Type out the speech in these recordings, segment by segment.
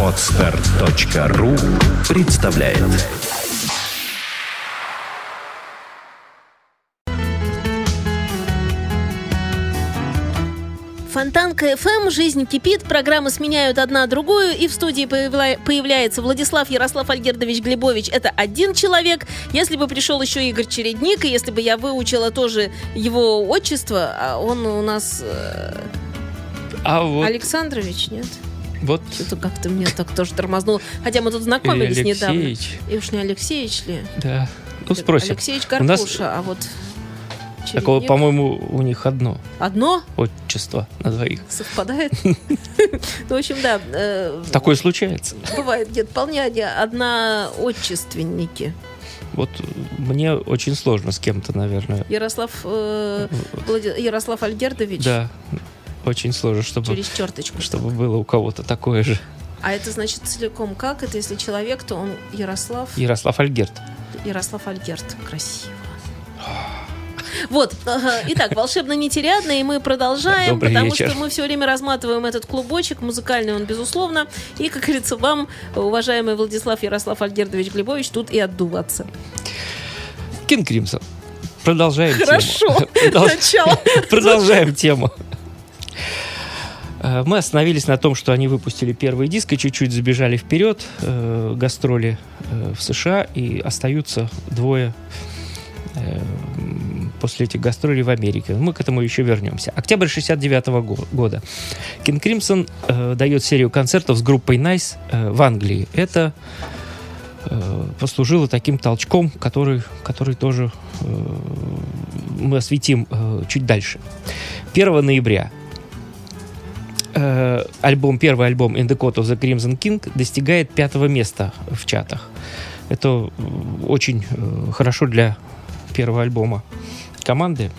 Отстар.ру представляет Фонтан КФМ, жизнь кипит, программы сменяют одна другую, и в студии появля... появляется Владислав Ярослав Альгердович Глебович. Это один человек. Если бы пришел еще Игорь Чередник, и если бы я выучила тоже его отчество, а он у нас... А вот... Александрович, нет? Вот. Что-то как-то меня так тоже тормознуло. Хотя мы тут знакомились недавно. И уж не Алексеевич ли? Да. Ну, спросим. Алексеевич Карпуша, нас... а вот Чередник. Такого, по-моему, у них одно. Одно? Отчество на двоих. Совпадает? Ну, в общем, да. Э, Такое случается. Бывает где-то вполне одна отчественники. Вот мне очень сложно с кем-то, наверное. Ярослав, э, Ярослав Альгердович? Да, очень сложно, чтобы... Через черточку. Чтобы было у кого-то такое же. А это значит целиком как? Это если человек, то он Ярослав... Ярослав Альгерт. Ярослав Альгерт. Красиво. Вот. Итак, волшебно нетерядно, и мы продолжаем, Добрый потому вечер. что мы все время разматываем этот клубочек, музыкальный он, безусловно. И, как говорится, вам, уважаемый Владислав Ярослав Альгердович Глебович, тут и отдуваться. Кин Кримсон. Продолжаем Хорошо. тему. Начало. Продолжаем тему. Э, мы остановились на том, что они выпустили первый диск и чуть-чуть забежали вперед, э, гастроли э, в США, и остаются двое э, после этих гастролей в Америке. Мы к этому еще вернемся. Октябрь 69 года. King Crimson э, дает серию концертов с группой Nice э, в Англии. Это э, послужило таким толчком, который, который тоже э, мы осветим э, чуть дальше. 1 ноября э, альбом, первый альбом In the Court of the Crimson King достигает пятого места в чатах. Это очень э, хорошо для первого альбома команды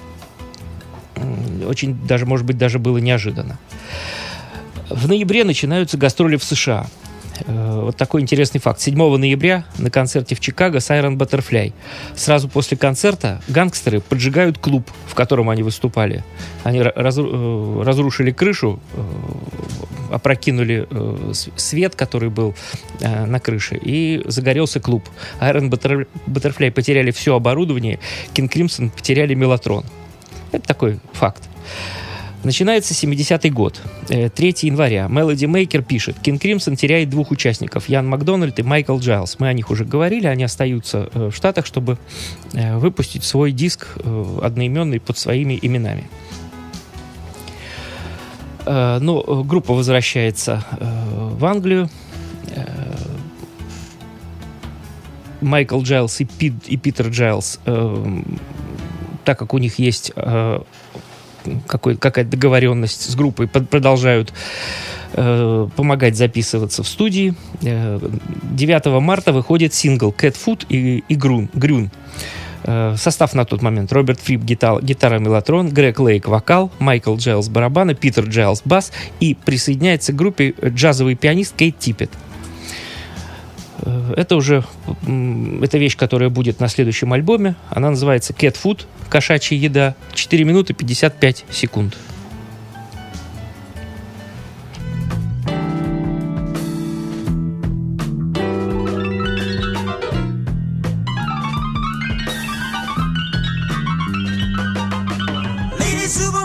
очень даже, может быть, даже было неожиданно. В ноябре начинаются гастроли в США. Э, вот такой интересный факт. 7 ноября на концерте в Чикаго Siren Butterfly. Сразу после концерта гангстеры поджигают клуб, в котором они выступали. Они э, разрушили крышу, э, опрокинули свет, который был на крыше, и загорелся клуб. Iron Butterfly потеряли все оборудование, King Crimson потеряли мелатрон. Это такой факт. Начинается 70-й год. 3 э, января. Melody Maker пишет. King Crimson теряет двух участников. Ян Макдональд и Майкл Джайлс. Мы о них уже говорили. Они остаются э, в Штатах, чтобы э, выпустить свой диск одноименный под своими именами. Но группа возвращается в Англию. Майкл Джайлс и, Пит, и Питер Джайлс, так как у них есть какой, какая-то договоренность с группой, под, продолжают э, помогать записываться в студии. Э, 9 марта выходит сингл Cat Food и, и. Groon. Э, состав на тот момент. Роберт Фрип гитара, гитара меллотрон, Грег Лейк вокал, Майкл Джайлс барабаны, Питер Джайлс бас и присоединяется к группе джазовый пианист Кейт Типпет. Э, это уже эта вещь, которая будет на следующем альбоме. Она называется Cat Food, кошачья еда, 4 минуты 55 секунд. Lady Super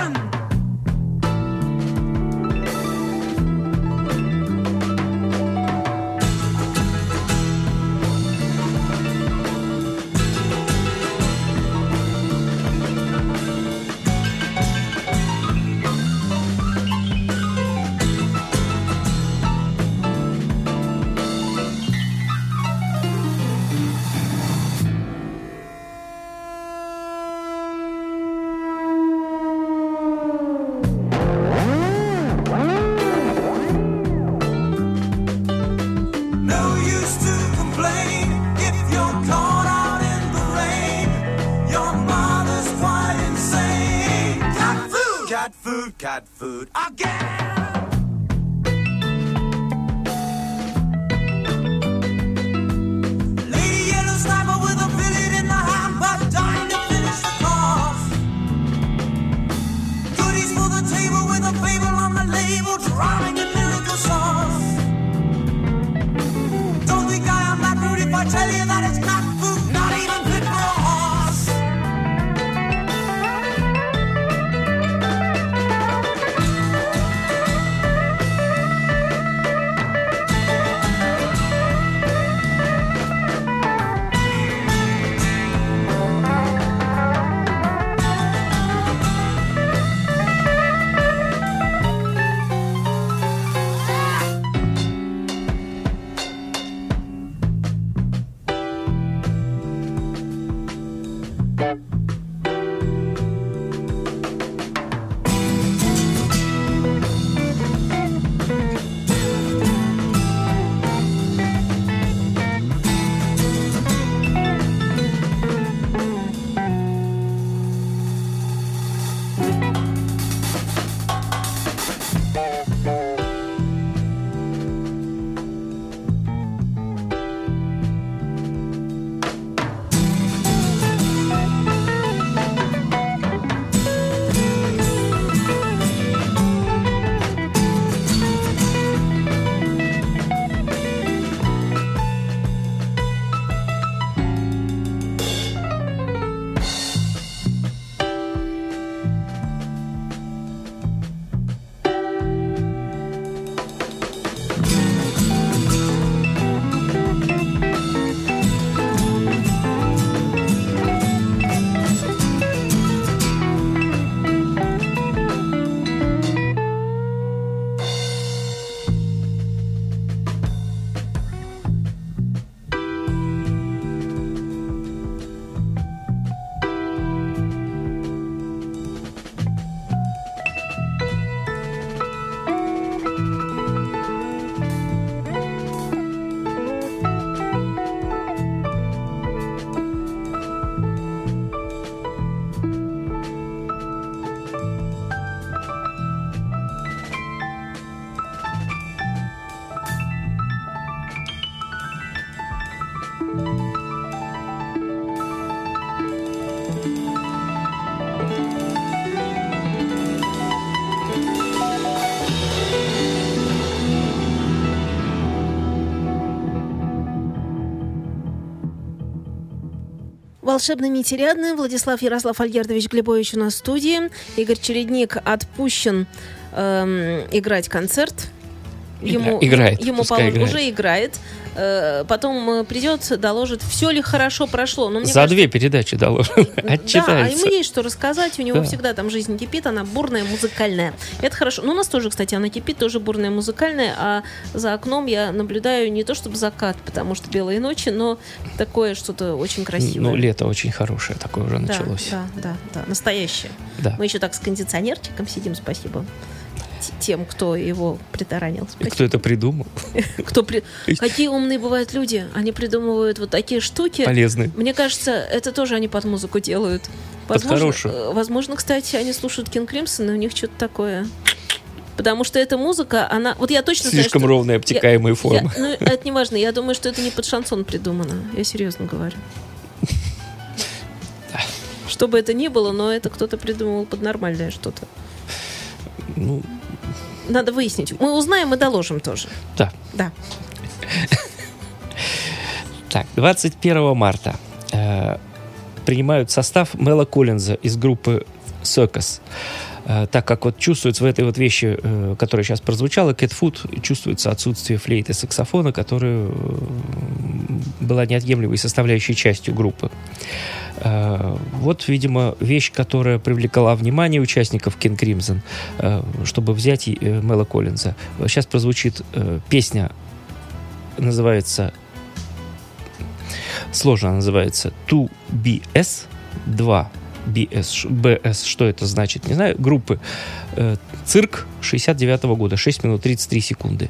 cat food again. Lady Yellow Sniper with a in the hand, but dying to finish the. Goodies for the table with a on the label, drowning Волшебно нетерядный. Владислав Ярослав Альгердович Глебович у нас в студии. Игорь Чередник отпущен эм, играть концерт. Игра- играет, ему положено- играет. уже играет. Э, потом придет, доложит, все ли хорошо прошло. Но За кажется, две передачи доложил. Да, а Отчитается. ему есть что рассказать. У него Да. всегда там жизнь кипит, она бурная, музыкальная. Это хорошо. Ну, у нас тоже, кстати, она кипит, тоже бурная, музыкальная. А за окном я наблюдаю не то чтобы закат, потому что белые ночи, но такое что-то очень красивое. Ну, лето очень хорошее такое уже Да, началось. Да, да, да, настоящее. Да. Мы еще так с кондиционерчиком сидим, спасибо тем, кто его притаранил. И кто это придумал? Кто при- Какие умные бывают люди. Они придумывают вот такие штуки. Полезный. Мне кажется, это тоже они под музыку делают. Под хорошую. э, возможно, кстати, они слушают Кинг Кримсон, и у них что-то такое. Потому что эта музыка, она... Вот я точно Слишком знаю, что... ровные обтекаемые Я- формы. ну, это не важно. Я думаю, что это не под шансон придумано. Я серьезно говорю. Что бы это ни было, но это кто-то придумал под нормальное что-то. Ну, Надо выяснить. Мы узнаем и доложим тоже. да. Да. Так, 21 марта э, принимают состав Мела Коллинза из группы Circus. Э, так как вот чувствуется в этой вот вещи, э, которая сейчас прозвучала, Food, чувствуется отсутствие флейты саксофона, которая была неотъемлемой составляющей частью группы. Э, вот, видимо, вещь, которая привлекла внимание участников King Crimson, чтобы взять и, Мела Коллинза. Сейчас прозвучит песня, называется сложно называется 2BS 2 BS, BS, что это значит, не знаю, группы э, Цирк 69 года, 6 минут 33 секунды.